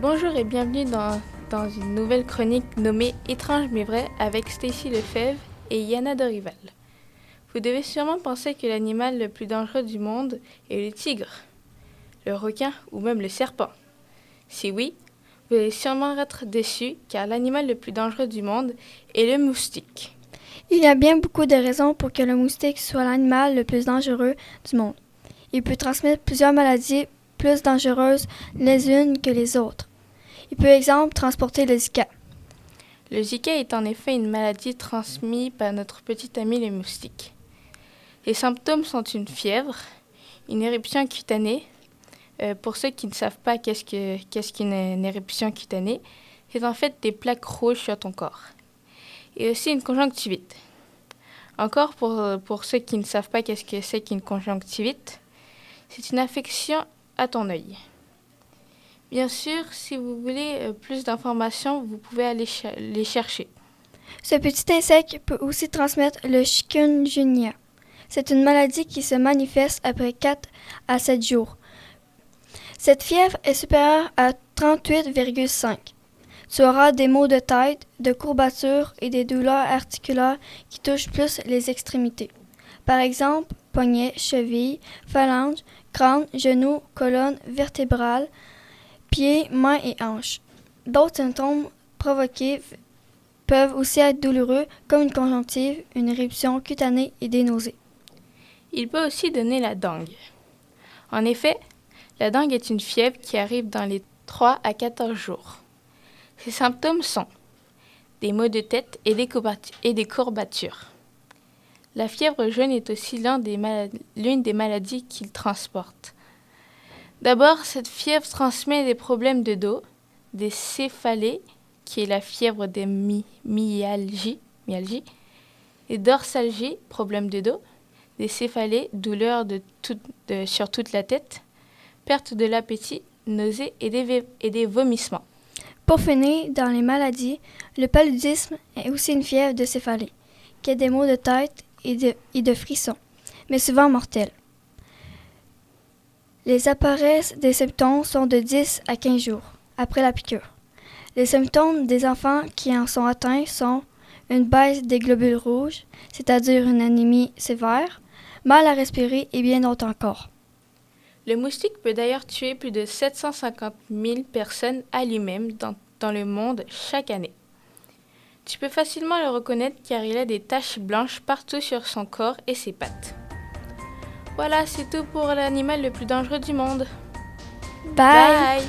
Bonjour et bienvenue dans, une nouvelle chronique nommée Étrange mais vrai avec Stacy Lefebvre et Yana Dorival. Vous devez sûrement penser que l'animal le plus dangereux du monde est le tigre, le requin ou même le serpent. Si oui, vous allez sûrement être déçu car l'animal le plus dangereux du monde est le moustique. Il y a bien beaucoup de raisons pour que le moustique soit l'animal le plus dangereux du monde. Il peut transmettre plusieurs maladies plus dangereuses les unes que les autres. Il peut, exemple, transporter le Zika. Le Zika est en effet une maladie transmise par notre petit ami le moustique. Les symptômes sont une fièvre, une éruption cutanée. Euh, pour ceux qui ne savent pas qu'est-ce qu'une qu éruption cutanée, c'est en fait des plaques rouges sur ton corps. Et aussi une conjonctivite. Encore pour, pour ceux qui ne savent pas qu'est-ce que c'est qu'une conjonctivite, c'est une affection à ton œil. Bien sûr, si vous voulez euh, plus d'informations, vous pouvez aller les chercher. Ce petit insecte peut aussi transmettre le chikungunya. C'est une maladie qui se manifeste après 4 à 7 jours. Cette fièvre est supérieure à 38,5. Tu auras des maux de tête, de courbatures et des douleurs articulaires qui touchent plus les extrémités. Par exemple, poignets, chevilles, phalanges, crâne, genoux, colonne vertébrale, pieds, mains et hanches. D'autres symptômes provoqués peuvent aussi être douloureux, comme une conjonctive, une éruption cutanée et des nausées. Il peut aussi donner la dengue. En effet, la dengue est une fièvre qui arrive dans les 3 à 14 jours. Ses symptômes sont des maux de tête et des courbatures. La fièvre jaune est aussi l'une des, maladies qu'il transporte. D'abord, cette fièvre transmet des problèmes de dos, des céphalées, qui est la fièvre des my myalgies, myalgie, et dorsalgie, problème de dos, des céphalées, douleurs sur toute la tête, perte de l'appétit, nausées et des, et des vomissements. Pour finir, dans les maladies, le paludisme est aussi une fièvre de céphalée, qui a des maux de tête et de, frissons, mais souvent mortels. Les apparences des symptômes sont de 10 à 15 jours après la piqûre. Les symptômes des enfants qui en sont atteints sont une baisse des globules rouges, c'est-à-dire une anémie sévère, mal à respirer et bien d'autres encore. Le moustique peut d'ailleurs tuer plus de 750 000 personnes à lui-même dans le monde chaque année. Tu peux facilement le reconnaître car il a des taches blanches partout sur son corps et ses pattes. Voilà, c'est tout pour l'animal le plus dangereux du monde. Bye. Bye.